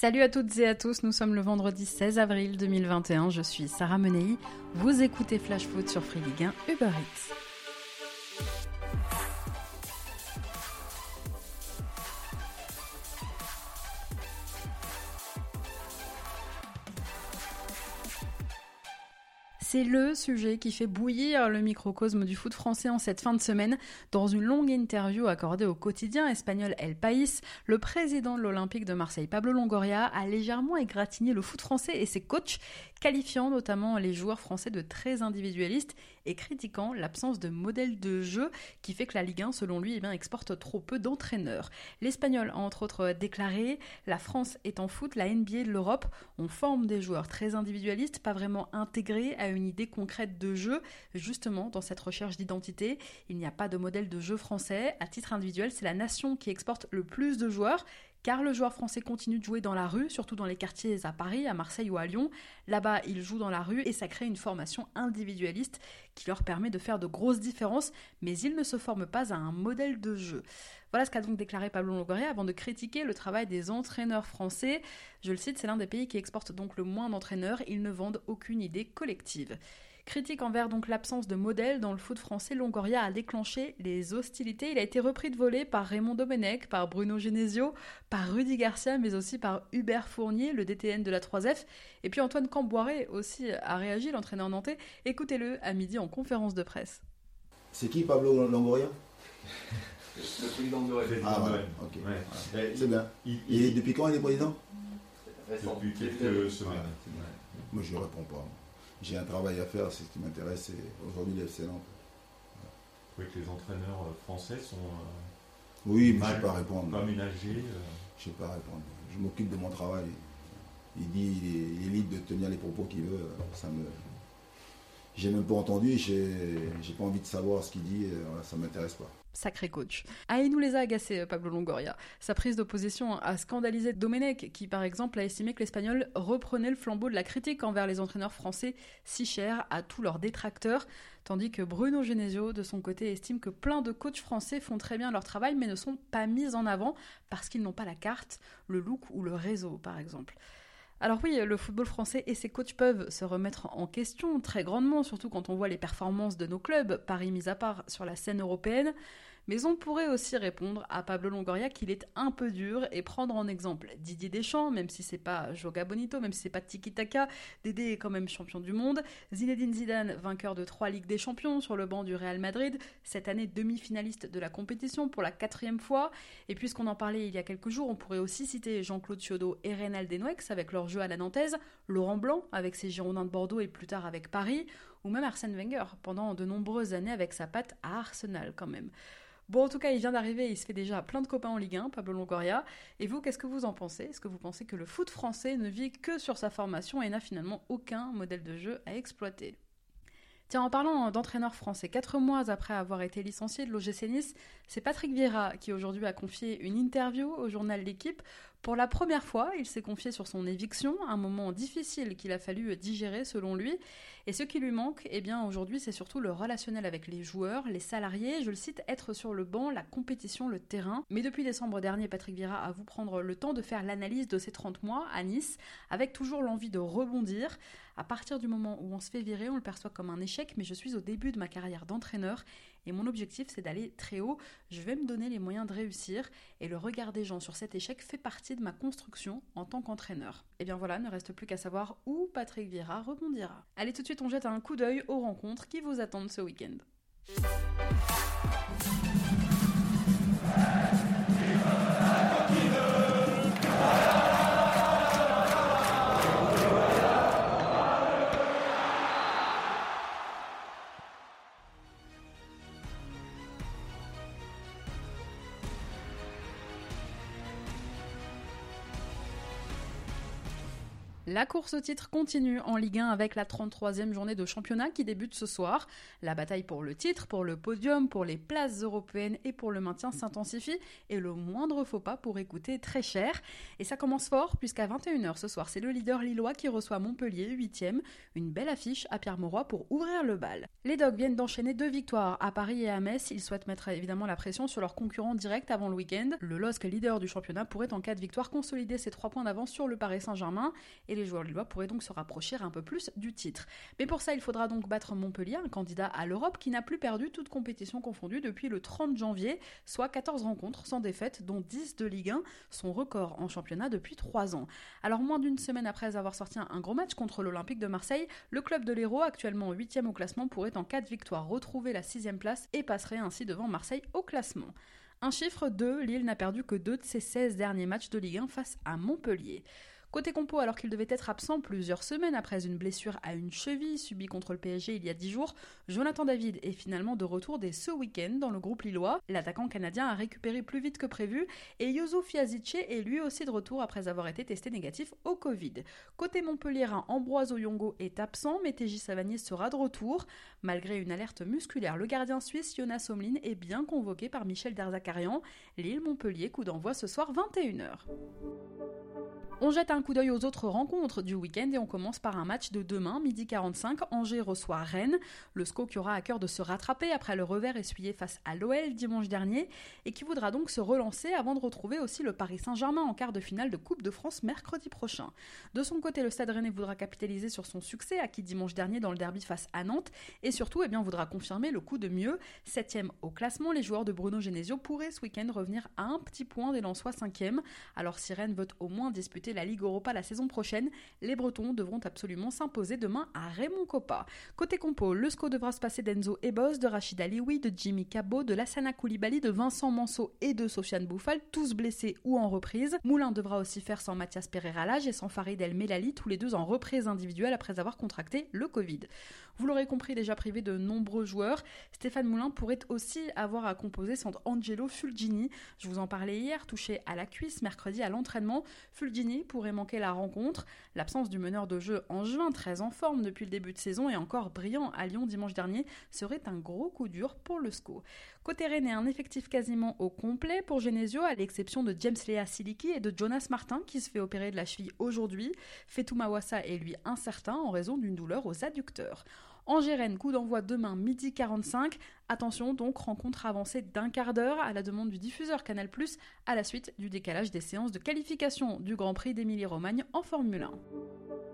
Salut à toutes et à tous, nous sommes le vendredi 16 avril 2021, je suis Sarah Menei, vous écoutez Flash Foot sur Free Ligue 1 Uber Eats. C'est le sujet qui fait bouillir le microcosme du foot français en cette fin de semaine. Dans une longue interview accordée au quotidien espagnol El País, le président de l'Olympique de Marseille, Pablo Longoria, a légèrement égratigné le foot français et ses coachs qualifiant notamment les joueurs français de très individualistes et critiquant l'absence de modèle de jeu qui fait que la Ligue 1, selon lui, eh exporte trop peu d'entraîneurs. L'Espagnol a entre autres déclaré La France est en foot, la NBA de l'Europe, on forme des joueurs très individualistes, pas vraiment intégrés à une idée concrète de jeu. Justement, dans cette recherche d'identité, il n'y a pas de modèle de jeu français. À titre individuel, c'est la nation qui exporte le plus de joueurs car le joueur français continue de jouer dans la rue, surtout dans les quartiers à Paris, à Marseille ou à Lyon. Là-bas, il joue dans la rue et ça crée une formation individualiste qui leur permet de faire de grosses différences, mais ils ne se forment pas à un modèle de jeu. Voilà ce qu'a donc déclaré Pablo Longoria avant de critiquer le travail des entraîneurs français. Je le cite, c'est l'un des pays qui exporte donc le moins d'entraîneurs, ils ne vendent aucune idée collective. Critique envers donc l'absence de modèle dans le foot français, Longoria a déclenché les hostilités. Il a été repris de voler par Raymond Domenech, par Bruno Genesio, par Rudy Garcia, mais aussi par Hubert Fournier, le DTN de la 3F. Et puis Antoine Camboiré aussi a réagi, l'entraîneur nantais. Écoutez-le à midi en conférence de presse. C'est qui Pablo Longoria? Le président de Ah ouais, ok. Ouais. C'est bien. Il, est depuis quand il est président? Depuis quelques semaines. Moi je ne réponds pas j'ai un travail à faire, c'est ce qui m'intéresse, c'est aujourd'hui l'FC Nantes. Vous trouvez que les entraîneurs euh, français sont. Euh, oui, mais je ne sais pas répondre. Pas ménagés euh. Je ne sais pas répondre. Je m'occupe de mon travail. Il dit il est, libre de tenir les propos qu'il veut. Ça me. J'ai même pas entendu, j'ai pas envie de savoir ce qu'il dit, ça m'intéresse pas. Sacré coach. Ah, il nous les a agacés, Pablo Longoria. Sa prise d'opposition a scandalisé Domenech, qui par exemple a estimé que l'Espagnol reprenait le flambeau de la critique envers les entraîneurs français si chers à tous leurs détracteurs, tandis que Bruno Genesio, de son côté, estime que plein de coachs français font très bien leur travail mais ne sont pas mis en avant parce qu'ils n'ont pas la carte, le look ou le réseau, par exemple. Alors oui, le football français et ses coachs peuvent se remettre en question très grandement, surtout quand on voit les performances de nos clubs, Paris mis à part, sur la scène européenne. Mais on pourrait aussi répondre à Pablo Longoria qu'il est un peu dur et prendre en exemple Didier Deschamps, même si c'est pas Joga Bonito, même si c'est pas Tiki Taka, Dédé est quand même champion du monde, Zinedine Zidane, vainqueur de trois Ligues des Champions sur le banc du Real Madrid, cette année demi-finaliste de la compétition pour la quatrième fois, et puisqu'on en parlait il y a quelques jours, on pourrait aussi citer Jean-Claude Chiodo et Reynald Denouex avec leur jeu à la nantaise, Laurent Blanc avec ses Girondins de Bordeaux et plus tard avec Paris, ou même Arsène Wenger pendant de nombreuses années avec sa patte à Arsenal quand même. Bon, en tout cas, il vient d'arriver, il se fait déjà plein de copains en Ligue 1, Pablo Longoria. Et vous, qu'est-ce que vous en pensez? Est-ce que vous pensez que le foot français ne vit que sur sa formation et n'a finalement aucun modèle de jeu à exploiter? Tiens, en parlant d'entraîneur français, quatre mois après avoir été licencié de l'OGC Nice, c'est Patrick Vieira qui aujourd'hui a confié une interview au journal L'équipe. Pour la première fois, il s'est confié sur son éviction, un moment difficile qu'il a fallu digérer selon lui. Et ce qui lui manque, eh bien aujourd'hui, c'est surtout le relationnel avec les joueurs, les salariés, je le cite, être sur le banc, la compétition, le terrain. Mais depuis décembre dernier, Patrick Vieira a voulu prendre le temps de faire l'analyse de ces 30 mois à Nice, avec toujours l'envie de rebondir. À partir du moment où on se fait virer, on le perçoit comme un échec, mais je suis au début de ma carrière d'entraîneur et mon objectif c'est d'aller très haut. Je vais me donner les moyens de réussir et le regard des gens sur cet échec fait partie de ma construction en tant qu'entraîneur. Et bien voilà, ne reste plus qu'à savoir où Patrick Vieira rebondira. Allez tout de suite, on jette un coup d'œil aux rencontres qui vous attendent ce week-end. La course au titre continue en Ligue 1 avec la 33e journée de championnat qui débute ce soir. La bataille pour le titre, pour le podium, pour les places européennes et pour le maintien s'intensifie et le moindre faux pas pour écouter très cher. Et ça commence fort puisqu'à 21h ce soir, c'est le leader lillois qui reçoit Montpellier 8e. Une belle affiche à Pierre-Mauroy pour ouvrir le bal. Les Dogs viennent d'enchaîner deux victoires à Paris et à Metz. Ils souhaitent mettre évidemment la pression sur leurs concurrents directs avant le week-end. Le LOSC, leader du championnat, pourrait en cas de victoire consolider ses trois points d'avance sur le Paris Saint-Germain et les joueurs lillois pourraient donc se rapprocher un peu plus du titre. Mais pour ça, il faudra donc battre Montpellier, un candidat à l'Europe qui n'a plus perdu toute compétition confondue depuis le 30 janvier, soit 14 rencontres sans défaite, dont 10 de Ligue 1, son record en championnat depuis 3 ans. Alors moins d'une semaine après avoir sorti un gros match contre l'Olympique de Marseille, le club de l'Hérault, actuellement 8 au classement, pourrait en cas de victoire retrouver la 6 place et passerait ainsi devant Marseille au classement. Un chiffre 2, Lille n'a perdu que 2 de ses 16 derniers matchs de Ligue 1 face à Montpellier. Côté compo, alors qu'il devait être absent plusieurs semaines après une blessure à une cheville subie contre le PSG il y a 10 jours, Jonathan David est finalement de retour dès ce week-end dans le groupe lillois. L'attaquant canadien a récupéré plus vite que prévu et Youssouf Yazice est lui aussi de retour après avoir été testé négatif au Covid. Côté Montpellierin, Ambroise Oyongo est absent, mais TJ Savanier sera de retour. Malgré une alerte musculaire, le gardien suisse Jonas Omlin est bien convoqué par Michel Derzakarian. Lille-Montpellier, coup d'envoi ce soir 21h. On jette un coup d'œil aux autres rencontres du week-end et on commence par un match de demain, midi 45. Angers reçoit Rennes. Le SCO qui aura à cœur de se rattraper après le revers essuyé face à l'OL dimanche dernier et qui voudra donc se relancer avant de retrouver aussi le Paris Saint-Germain en quart de finale de Coupe de France mercredi prochain. De son côté, le Stade Rennais voudra capitaliser sur son succès acquis dimanche dernier dans le derby face à Nantes et surtout eh bien, voudra confirmer le coup de mieux. Septième au classement, les joueurs de Bruno Genesio pourraient ce week-end revenir à un petit point des Lensois cinquième. Alors si Rennes veut au moins disputer la Ligue Europa la saison prochaine, les Bretons devront absolument s'imposer demain à Raymond Coppa. Côté compo, le SCO devra se passer d'Enzo Ebos, de Rachid Alioui, de Jimmy Cabot, de Lassana Koulibaly, de Vincent Manceau et de Sofiane Bouffal, tous blessés ou en reprise. Moulin devra aussi faire sans Mathias Pereira Lage et sans Farid El Melali, tous les deux en reprise individuelle après avoir contracté le Covid. Vous l'aurez compris, déjà privé de nombreux joueurs, Stéphane Moulin pourrait aussi avoir à composer sans Angelo Fulgini. Je vous en parlais hier, touché à la cuisse mercredi à l'entraînement. Fulgini pourrait manquer la rencontre. L'absence du meneur de jeu en juin, très en forme depuis le début de saison et encore brillant à Lyon dimanche dernier, serait un gros coup dur pour le SCO. Côté Rennes, un effectif quasiment au complet pour Genesio, à l'exception de James Lea Siliki et de Jonas Martin qui se fait opérer de la cheville aujourd'hui. Fetou Mawassa est lui incertain en raison d'une douleur aux adducteurs. Angers-Rennes, coup d'envoi demain midi 45. Attention donc, rencontre avancée d'un quart d'heure à la demande du diffuseur Canal+, à la suite du décalage des séances de qualification du Grand Prix d'Émilie-Romagne en Formule 1.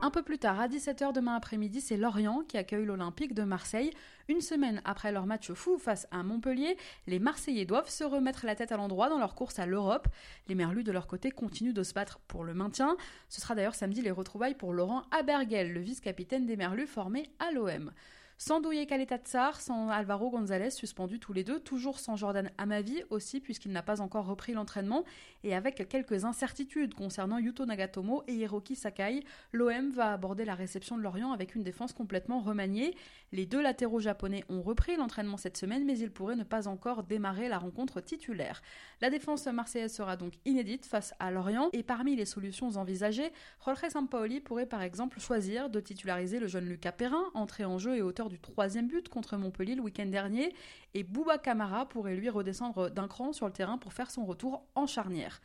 Un peu plus tard, à 17h demain après-midi, c'est Lorient qui accueille l'Olympique de Marseille. Une semaine après leur match fou face à Montpellier, les Marseillais doivent se remettre la tête à l'endroit dans leur course à l'Europe. Les Merlus, de leur côté, continuent de se battre pour le maintien. Ce sera d'ailleurs samedi les retrouvailles pour Laurent Abergel, le vice-capitaine des Merlus formé à l'OM. Sans Douye Tsar, sans Alvaro González, suspendus tous les deux, toujours sans Jordan Amavi aussi, puisqu'il n'a pas encore repris l'entraînement, et avec quelques incertitudes concernant Yuto Nagatomo et Hiroki Sakai, l'OM va aborder la réception de Lorient avec une défense complètement remaniée. Les deux latéraux japonais ont repris l'entraînement cette semaine, mais ils pourraient ne pas encore démarrer la rencontre titulaire. La défense marseillaise sera donc inédite face à Lorient, et parmi les solutions envisagées, Jorge Sampaoli pourrait par exemple choisir de titulariser le jeune Lucas Perrin, entré en jeu et auteur du troisième but contre Montpellier le week-end dernier, et Bouba Camara pourrait lui redescendre d'un cran sur le terrain pour faire son retour en charnière.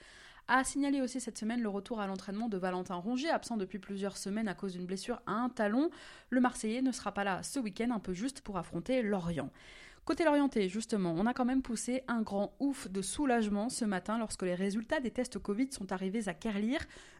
A signaler aussi cette semaine le retour à l'entraînement de Valentin Rongier, absent depuis plusieurs semaines à cause d'une blessure à un talon. Le Marseillais ne sera pas là ce week-end, un peu juste pour affronter Lorient. Côté Lorienté, justement, on a quand même poussé un grand ouf de soulagement ce matin lorsque les résultats des tests Covid sont arrivés à Kerlir.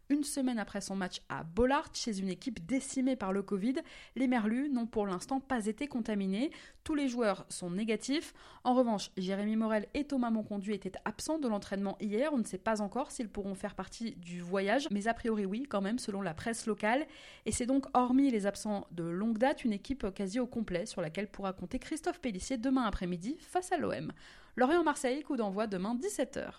Une semaine après son match à Bollard, chez une équipe décimée par le Covid, les Merlus n'ont pour l'instant pas été contaminés. Tous les joueurs sont négatifs. En revanche, Jérémy Morel et Thomas Monconduit étaient absents de l'entraînement hier. On ne sait pas encore s'ils pourront faire partie du voyage, mais a priori oui, quand même, selon la presse locale. Et c'est donc, hormis les absents de longue date, une équipe quasi au complet sur laquelle pourra compter Christophe Pellissier demain après-midi face à l'OM. Lorient-Marseille, coup d'envoi demain 17h.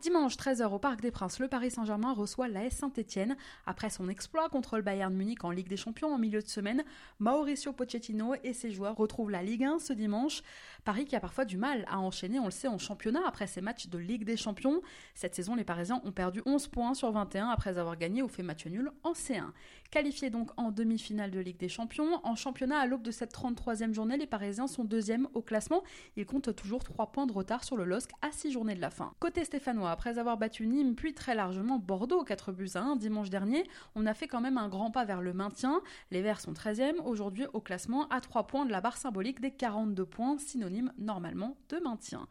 Dimanche 13h au Parc des Princes, le Paris Saint-Germain reçoit l'AS Saint-Etienne. Après son exploit contre le Bayern Munich en Ligue des Champions en milieu de semaine, Mauricio Pochettino et ses joueurs retrouvent la Ligue 1 ce dimanche. Paris qui a parfois du mal à enchaîner, on le sait, en championnat après ses matchs de Ligue des Champions. Cette saison, les Parisiens ont perdu 11 points sur 21 après avoir gagné ou fait match nul en C1. Qualifiés donc en demi-finale de Ligue des Champions, en championnat à l'aube de cette 33e journée, les Parisiens sont deuxièmes au classement. Ils comptent toujours 3 points de retard sur le LOSC à 6 journées de la fin. Côté stéphanois, après avoir battu Nîmes puis très largement Bordeaux 4 buts à 1 dimanche dernier, on a fait quand même un grand pas vers le maintien. Les Verts sont 13e aujourd'hui au classement à 3 points de la barre symbolique des 42 points, synonyme normalement de maintien.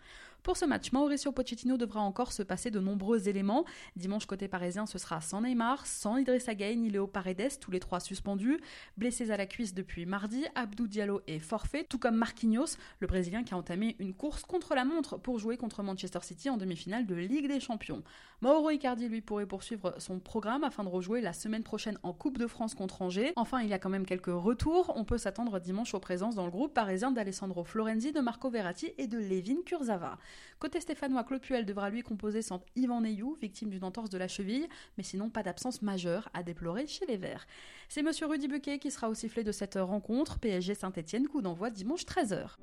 Pour ce match, Mauricio Pochettino devra encore se passer de nombreux éléments. Dimanche côté parisien, ce sera sans Neymar, sans Idrissa Gueye ni Léo Paredes, tous les trois suspendus. Blessés à la cuisse depuis mardi, Abdou Diallo est forfait, tout comme Marquinhos, le Brésilien qui a entamé une course contre la montre pour jouer contre Manchester City en demi-finale de Ligue des Champions. Mauro Icardi, lui, pourrait poursuivre son programme afin de rejouer la semaine prochaine en Coupe de France contre Angers. Enfin, il y a quand même quelques retours. On peut s'attendre dimanche aux présences dans le groupe parisien d'Alessandro Florenzi, de Marco Verratti et de Levin Kurzava. Côté stéphanois, Clopuel devra lui composer sans Yvan Neyou, victime d'une entorse de la cheville, mais sinon pas d'absence majeure à déplorer chez les Verts. C'est monsieur Rudy Buquet qui sera au sifflet de cette rencontre, PSG Saint-Etienne, coup d'envoi dimanche 13h.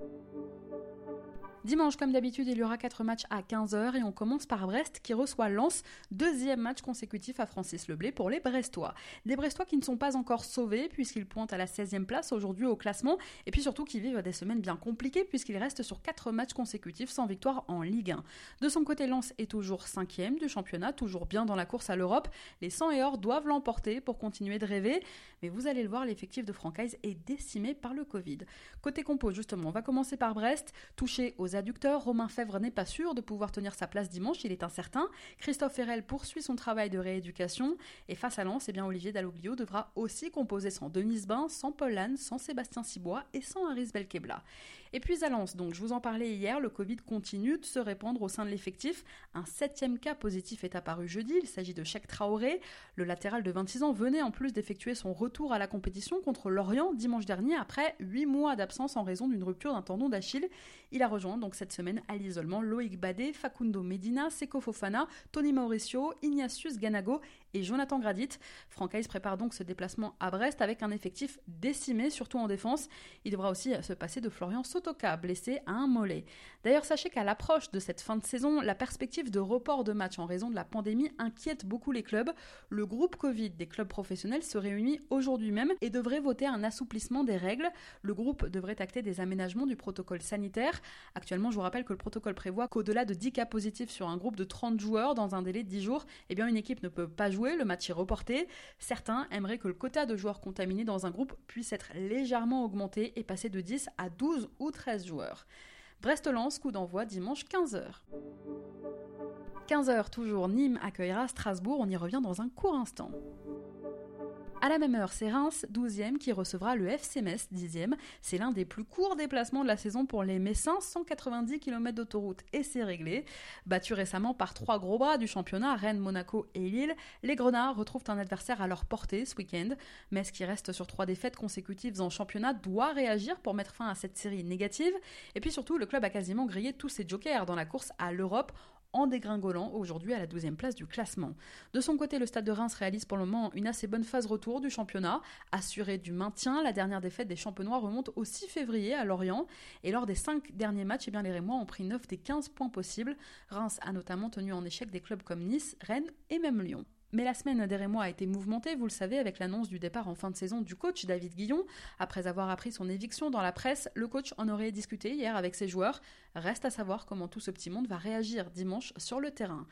Dimanche, comme d'habitude, il y aura 4 matchs à 15h et on commence par Brest qui reçoit Lens, deuxième match consécutif à Francis Leblé pour les Brestois. Des Brestois qui ne sont pas encore sauvés puisqu'ils pointent à la 16e place aujourd'hui au classement et puis surtout qui vivent des semaines bien compliquées puisqu'ils restent sur 4 matchs consécutifs sans victoire en Ligue 1. De son côté, Lens est toujours 5e du championnat, toujours bien dans la course à l'Europe. Les 100 et or doivent l'emporter pour continuer de rêver, mais vous allez le voir, l'effectif de Francaise est décimé par le Covid. Côté compo, justement, on va commencer par Brest, touché aux Romain Fèvre n'est pas sûr de pouvoir tenir sa place dimanche, il est incertain. Christophe Ferrel poursuit son travail de rééducation. Et face à Lens, eh bien, Olivier Dalloglio devra aussi composer sans Denise Bain, sans Paul Lannes, sans Sébastien Cibois et sans Aris Belkebla. Et puis à Lens, donc je vous en parlais hier, le Covid continue de se répandre au sein de l'effectif. Un septième cas positif est apparu jeudi, il s'agit de Cheikh Traoré. Le latéral de 26 ans venait en plus d'effectuer son retour à la compétition contre Lorient dimanche dernier après 8 mois d'absence en raison d'une rupture d'un tendon d'Achille. Il a rejoint donc cette semaine à l'isolement Loïc Badé, Facundo Medina, Seko Fofana, Tony Mauricio, Ignatius Ganago et Jonathan Gradit. Francaise prépare donc ce déplacement à Brest avec un effectif décimé, surtout en défense. Il devra aussi se passer de Florian Sotoka, blessé à un mollet. D'ailleurs, sachez qu'à l'approche de cette fin de saison, la perspective de report de match en raison de la pandémie inquiète beaucoup les clubs. Le groupe Covid des clubs professionnels se réunit aujourd'hui même et devrait voter un assouplissement des règles. Le groupe devrait acter des aménagements du protocole sanitaire. Actuellement, je vous rappelle que le protocole prévoit qu'au-delà de 10 cas positifs sur un groupe de 30 joueurs dans un délai de 10 jours, eh bien une équipe ne peut pas jouer le match est reporté. Certains aimeraient que le quota de joueurs contaminés dans un groupe puisse être légèrement augmenté et passer de 10 à 12 ou 13 joueurs. Brest-Lens, coup d'envoi dimanche 15h. 15h toujours, Nîmes accueillera Strasbourg, on y revient dans un court instant. À la même heure, c'est Reims, 12e, qui recevra le FC Metz, 10e. C'est l'un des plus courts déplacements de la saison pour les Messins, 190 km d'autoroute et c'est réglé. Battu récemment par trois gros bras du championnat, Rennes, Monaco et Lille, les Grenats retrouvent un adversaire à leur portée ce week-end. Metz, qui reste sur trois défaites consécutives en championnat, doit réagir pour mettre fin à cette série négative. Et puis surtout, le club a quasiment grillé tous ses jokers dans la course à l'Europe en dégringolant aujourd'hui à la 12e place du classement. De son côté, le Stade de Reims réalise pour le moment une assez bonne phase retour du championnat, assuré du maintien. La dernière défaite des champenois remonte au 6 février à Lorient et lors des 5 derniers matchs, eh bien, les Rémois ont pris 9 des 15 points possibles. Reims a notamment tenu en échec des clubs comme Nice, Rennes et même Lyon. Mais la semaine des Rémois a été mouvementée, vous le savez, avec l'annonce du départ en fin de saison du coach David Guillon. Après avoir appris son éviction dans la presse, le coach en aurait discuté hier avec ses joueurs. Reste à savoir comment tout ce petit monde va réagir dimanche sur le terrain.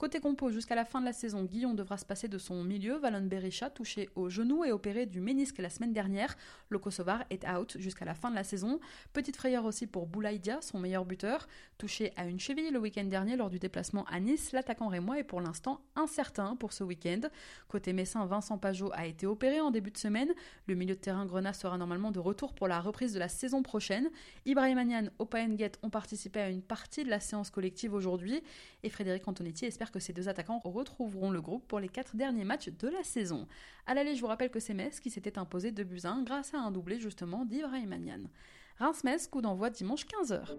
Côté compo, jusqu'à la fin de la saison, Guillon devra se passer de son milieu, Valon Berisha, touché au genou et opéré du ménisque la semaine dernière. Le Kosovar est out jusqu'à la fin de la saison. Petite frayeur aussi pour Boulaïdia, son meilleur buteur. Touché à une cheville le week-end dernier lors du déplacement à Nice, l'attaquant rémois est pour l'instant incertain pour ce week-end. Côté Messin, Vincent Pajot a été opéré en début de semaine. Le milieu de terrain Grenat sera normalement de retour pour la reprise de la saison prochaine. Ibrahim Anian, Opa Nguet ont participé à une partie de la séance collective aujourd'hui et Frédéric Antonetti espère que ces deux attaquants retrouveront le groupe pour les quatre derniers matchs de la saison. À l'aller, je vous rappelle que c'est Metz qui s'était imposé 2 buts 1 grâce à un doublé justement d'Ibrahim Anian. Reims-Metz, coup d'envoi dimanche 15h.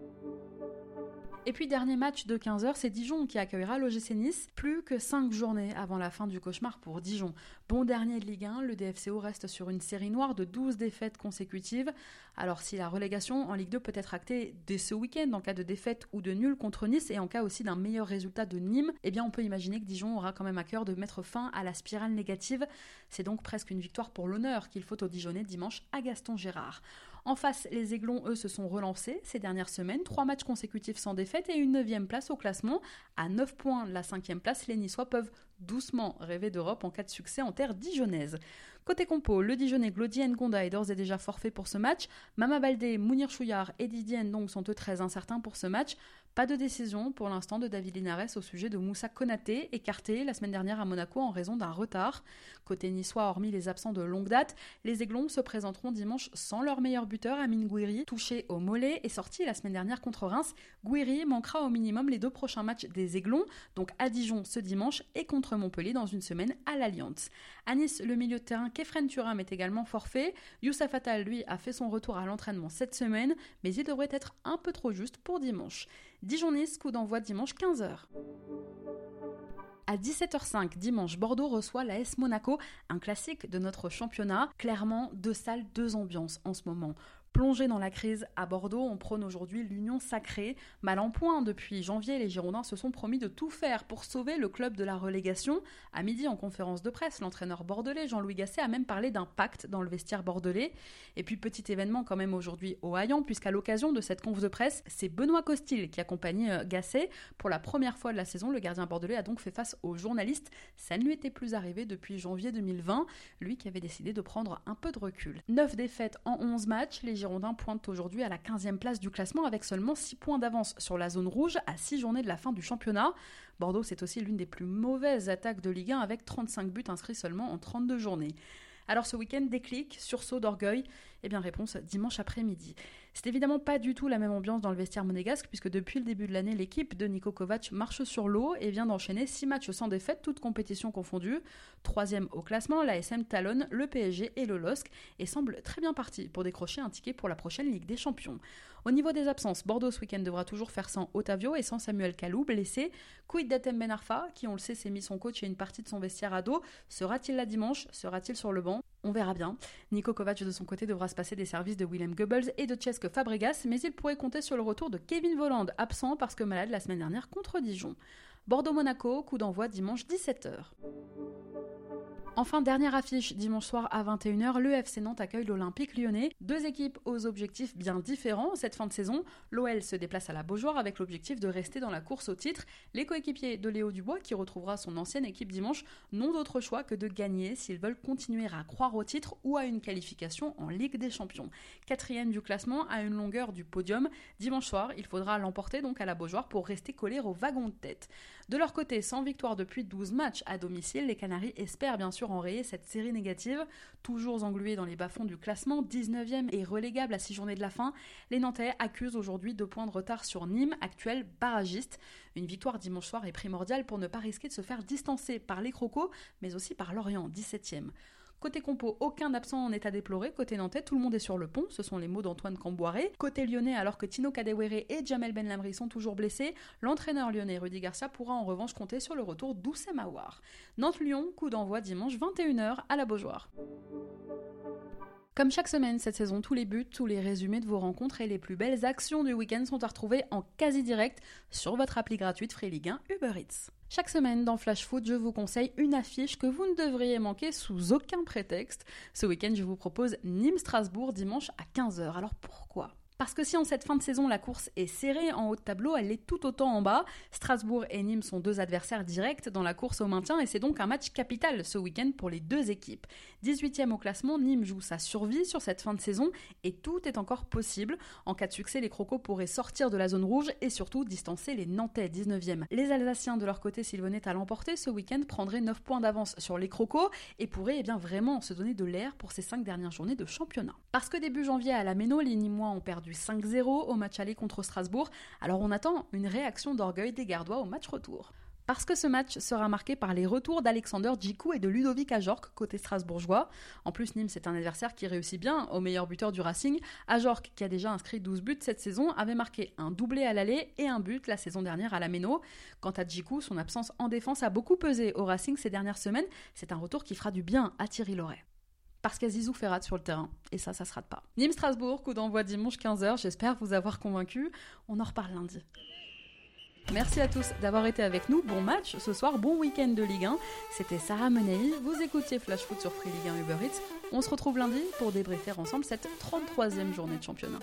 Et puis dernier match de 15h, c'est Dijon qui accueillera l'OGC Nice. Plus que 5 journées avant la fin du cauchemar pour Dijon. Bon dernier de Ligue 1, le DFCO reste sur une série noire de 12 défaites consécutives. Alors si la relégation en Ligue 2 peut être actée dès ce week-end en cas de défaite ou de nul contre Nice et en cas aussi d'un meilleur résultat de Nîmes, eh bien on peut imaginer que Dijon aura quand même à cœur de mettre fin à la spirale négative. C'est donc presque une victoire pour l'honneur qu'il faut au Dijonais dimanche à Gaston Gérard. En face, les Aiglons, eux, se sont relancés ces dernières semaines. Trois matchs consécutifs sans défaite et une neuvième place au classement. À 9 points de la cinquième place, les Niçois peuvent doucement rêver d'Europe en cas de succès en terre dijonnaise. Côté compo, le Dijonais Glody Ngonda est d'ores et déjà forfait pour ce match. Mama Baldé, Mounir Chouillard et Didier Ndong sont eux très incertains pour ce match. Pas de décision pour l'instant de David Linares au sujet de Moussa Konaté, écarté la semaine dernière à Monaco en raison d'un retard. Côté niçois, hormis les absents de longue date, les Aiglons se présenteront dimanche sans leur meilleur buteur, Amine Gouiri, touché au mollet et sorti la semaine dernière contre Reims. Gouiri manquera au minimum les deux prochains matchs des Aiglons, donc à Dijon ce dimanche et contre Montpellier dans une semaine à l'Alliance. À Nice, le milieu de terrain Kefren Turam est également forfait. Youssef Attal, lui, a fait son retour à l'entraînement cette semaine, mais il devrait être un peu trop juste pour dimanche. Dijon-Nice, coup d'envoi dimanche 15h. À 17h05 dimanche, Bordeaux reçoit la S Monaco, un classique de notre championnat. Clairement, deux salles, deux ambiances en ce moment. Plongé dans la crise à Bordeaux, on prône aujourd'hui l'union sacrée. Mal en point, depuis janvier, les Girondins se sont promis de tout faire pour sauver le club de la relégation. À midi, en conférence de presse, l'entraîneur bordelais Jean-Louis Gasset a même parlé d'un pacte dans le vestiaire bordelais. Et puis, petit événement quand même aujourd'hui au Hayan, puisqu'à l'occasion de cette conf de presse, c'est Benoît Costil qui accompagnait euh, Gasset. Pour la première fois de la saison, le gardien bordelais a donc fait face aux journalistes. Ça ne lui était plus arrivé depuis janvier 2020, lui qui avait décidé de prendre un peu de recul. 9 défaites en 11 matchs, les Girondins pointent aujourd'hui à la 15e place du classement avec seulement 6 points d'avance sur la zone rouge à 6 journées de la fin du championnat. Bordeaux, c'est aussi l'une des plus mauvaises attaques de Ligue 1 avec 35 buts inscrits seulement en 32 journées. Alors ce week-end, déclic, sursaut d'orgueil Eh bien réponse dimanche après-midi. C'est évidemment pas du tout la même ambiance dans le vestiaire monégasque puisque depuis le début de l'année, l'équipe de Niko Kovac marche sur l'eau et vient d'enchaîner 6 matchs sans défaite, toutes compétitions confondues. Troisième au classement, la SM talonne le PSG et le LOSC et semble très bien parti pour décrocher un ticket pour la prochaine Ligue des Champions. Au niveau des absences, Bordeaux ce week-end devra toujours faire sans Otavio et sans Samuel Kalou, blessé. Quid d'Atem Ben Arfa, qui on le sait s'est mis son coach et une partie de son vestiaire à dos. Sera-t-il là dimanche? Sera-t-il sur le banc? On verra bien. Nico Kovac de son côté devra se passer des services de Willem Goebbels et de Cesque Fabregas, mais il pourrait compter sur le retour de Kevin Voland, absent parce que malade la semaine dernière contre Dijon. Bordeaux-Monaco, coup d'envoi dimanche 17h. Enfin, dernière affiche, dimanche soir à 21h, le FC Nantes accueille l'Olympique lyonnais. Deux équipes aux objectifs bien différents cette fin de saison. L'OL se déplace à la Beaujoire avec l'objectif de rester dans la course au titre. Les coéquipiers de Léo Dubois, qui retrouvera son ancienne équipe dimanche, n'ont d'autre choix que de gagner s'ils veulent continuer à croire au titre ou à une qualification en Ligue des Champions. Quatrième du classement à une longueur du podium. Dimanche soir, il faudra l'emporter donc à la Beaujoire pour rester collé au wagon de tête. De leur côté, sans victoire depuis 12 matchs à domicile, les Canaries espèrent bien sûr enrayer cette série négative. Toujours englués dans les bas-fonds du classement, 19e et relégable à 6 journées de la fin, les Nantais accusent aujourd'hui deux points de retard sur Nîmes, actuel barragiste. Une victoire dimanche soir est primordiale pour ne pas risquer de se faire distancer par les Crocos, mais aussi par Lorient, 17e. Côté compo, aucun absent en état déploré. Côté nantais, tout le monde est sur le pont. Ce sont les mots d'Antoine Camboiré. Côté lyonnais, alors que Tino Kadewere et Jamel Benlamri sont toujours blessés, l'entraîneur lyonnais Rudy Garcia pourra en revanche compter sur le retour d'Oussem. Nantes-Lyon, coup d'envoi dimanche 21h à la Beaujoire. Comme chaque semaine cette saison, tous les buts, tous les résumés de vos rencontres et les plus belles actions du week-end sont à retrouver en quasi direct sur votre appli gratuite Free Ligue 1 Uber Eats. Chaque semaine dans Flash Foot, je vous conseille une affiche que vous ne devriez manquer sous aucun prétexte. Ce week-end, je vous propose Nîmes-Strasbourg dimanche à 15h. Alors pourquoi? Parce que si en cette fin de saison la course est serrée en haut de tableau, elle est tout autant en bas. Strasbourg et Nîmes sont deux adversaires directs dans la course au maintien et c'est donc un match capital ce week-end pour les deux équipes. 18e au classement, Nîmes joue sa survie sur cette fin de saison et tout est encore possible. En cas de succès, les Crocos pourraient sortir de la zone rouge et surtout distancer les Nantais 19e. Les Alsaciens de leur côté, s'ils venaient à l'emporter ce week-end, prendraient 9 points d'avance sur les Crocos et pourraient eh vraiment se donner de l'air pour ces 5 dernières journées de championnat. Parce que début janvier à la Méno, les Nîmois ont perdu 5-0 au match aller contre Strasbourg, alors on attend une réaction d'orgueil des Gardois au match retour. parce que ce match sera marqué par les retours d'Alexander Djikou et de Ludovic Ajorc côté strasbourgeois. En plus, Nîmes, c'est un adversaire qui réussit bien au meilleur buteur du Racing. Ajorc, qui a déjà inscrit 12 buts cette saison, avait marqué un doublé à l'aller et un but la saison dernière à la Méno. Quant à Djikou, son absence en défense a beaucoup pesé au Racing ces dernières semaines. C'est un retour qui fera du bien à Thierry Loret parce qu'Azizou fait rate sur le terrain. Et ça, ça se rate pas. Nîmes-Strasbourg, coup d'envoi dimanche 15h. J'espère vous avoir convaincu. On en reparle lundi. Merci à tous d'avoir été avec nous. Bon match ce soir, bon week-end de Ligue 1. C'était Sarah Menei. Vous écoutiez Flash Foot sur Free Ligue 1 Uber Eats. On se retrouve lundi pour débriefer ensemble cette 33e journée de championnat.